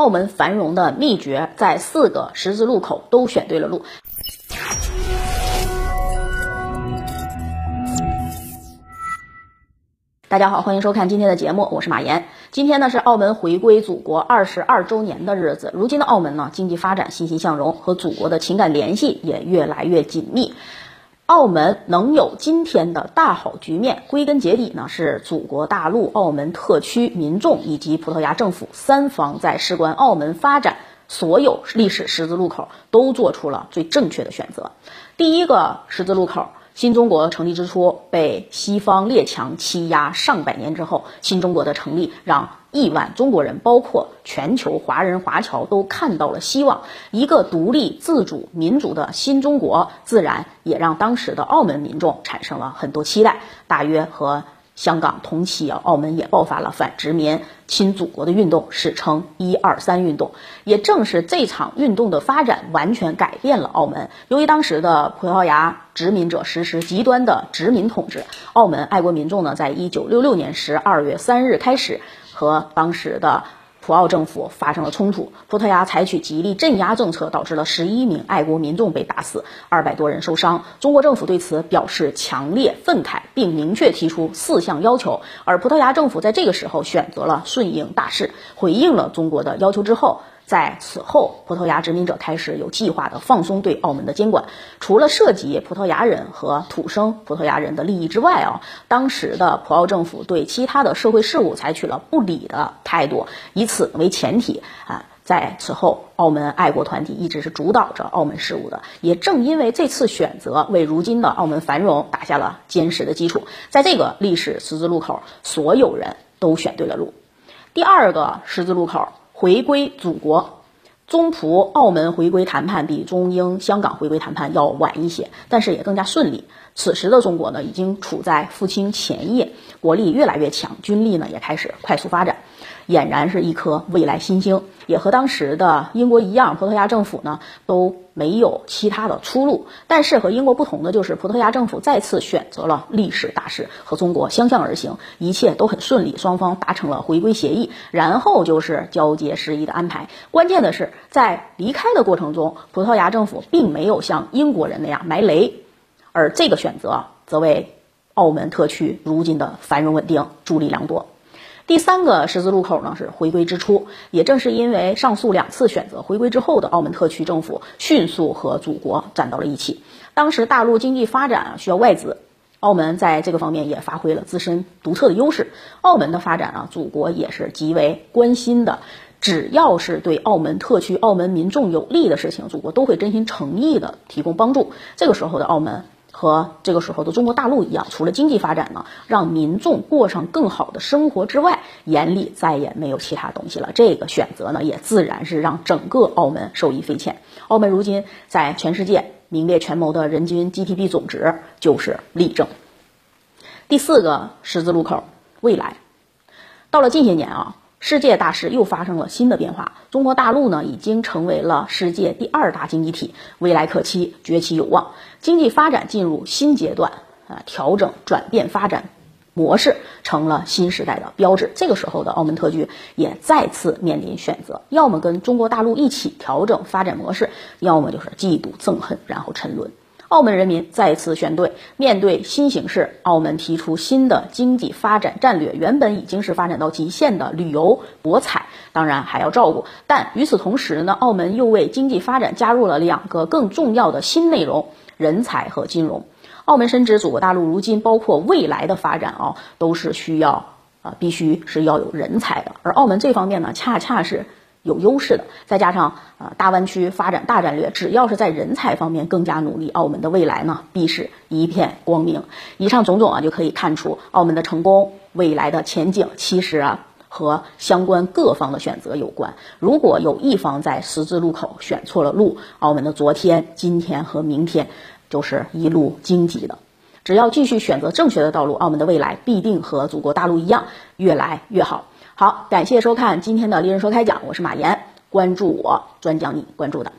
澳门繁荣的秘诀在四个十字路口都选对了路。大家好，欢迎收看今天的节目，我是马岩。今天呢是澳门回归祖国二十二周年的日子。如今的澳门呢，经济发展欣欣向荣，和祖国的情感联系也越来越紧密。澳门能有今天的大好局面，归根结底呢是祖国大陆、澳门特区民众以及葡萄牙政府三方在事关澳门发展所有历史十字路口都做出了最正确的选择。第一个十字路口。新中国成立之初，被西方列强欺压上百年之后，新中国的成立让亿万中国人，包括全球华人华侨都看到了希望。一个独立自主民主的新中国，自然也让当时的澳门民众产生了很多期待。大约和。香港同期啊，澳门也爆发了反殖民、亲祖国的运动，史称“一二三运动”。也正是这场运动的发展，完全改变了澳门。由于当时的葡萄牙殖民者实施极端的殖民统治，澳门爱国民众呢，在一九六六年十二月三日开始和当时的。葡澳政府发生了冲突，葡萄牙采取极力镇压政策，导致了十一名爱国民众被打死，二百多人受伤。中国政府对此表示强烈愤慨，并明确提出四项要求。而葡萄牙政府在这个时候选择了顺应大势，回应了中国的要求之后。在此后，葡萄牙殖民者开始有计划的放松对澳门的监管。除了涉及葡萄牙人和土生葡萄牙人的利益之外啊，当时的葡澳政府对其他的社会事务采取了不理的态度。以此为前提啊，在此后，澳门爱国团体一直是主导着澳门事务的。也正因为这次选择，为如今的澳门繁荣打下了坚实的基础。在这个历史十字路口，所有人都选对了路。第二个十字路口。回归祖国，中葡澳门回归谈判比中英香港回归谈判要晚一些，但是也更加顺利。此时的中国呢，已经处在复兴前夜，国力越来越强，军力呢也开始快速发展。俨然是一颗未来新星，也和当时的英国一样，葡萄牙政府呢都没有其他的出路。但是和英国不同的就是，葡萄牙政府再次选择了历史大势，和中国相向而行，一切都很顺利，双方达成了回归协议，然后就是交接事宜的安排。关键的是，在离开的过程中，葡萄牙政府并没有像英国人那样埋雷，而这个选择则为澳门特区如今的繁荣稳定助力良多。第三个十字路口呢是回归之初，也正是因为上述两次选择回归之后的澳门特区政府迅速和祖国站到了一起。当时大陆经济发展啊需要外资，澳门在这个方面也发挥了自身独特的优势。澳门的发展啊，祖国也是极为关心的。只要是对澳门特区、澳门民众有利的事情，祖国都会真心诚意的提供帮助。这个时候的澳门。和这个时候的中国大陆一样，除了经济发展呢，让民众过上更好的生活之外，眼里再也没有其他东西了。这个选择呢，也自然是让整个澳门受益匪浅。澳门如今在全世界名列前茅的人均 GDP 总值就是例证。第四个十字路口，未来，到了近些年啊。世界大势又发生了新的变化，中国大陆呢已经成为了世界第二大经济体，未来可期，崛起有望，经济发展进入新阶段，啊，调整转变发展模式成了新时代的标志。这个时候的澳门特区也再次面临选择，要么跟中国大陆一起调整发展模式，要么就是嫉妒憎恨，然后沉沦。澳门人民再次选对，面对新形势，澳门提出新的经济发展战略。原本已经是发展到极限的旅游博彩，当然还要照顾。但与此同时呢，澳门又为经济发展加入了两个更重要的新内容：人才和金融。澳门深知，祖国大陆如今包括未来的发展啊，都是需要啊，必须是要有人才的。而澳门这方面呢，恰恰是。有优势的，再加上呃大湾区发展大战略，只要是在人才方面更加努力，澳门的未来呢必是一片光明。以上种种啊，就可以看出澳门的成功，未来的前景其实啊和相关各方的选择有关。如果有一方在十字路口选错了路，澳门的昨天、今天和明天就是一路荆棘的。只要继续选择正确的道路，澳门的未来必定和祖国大陆一样越来越好。好，感谢收看今天的《丽人说开讲》，我是马岩，关注我，专讲你关注的。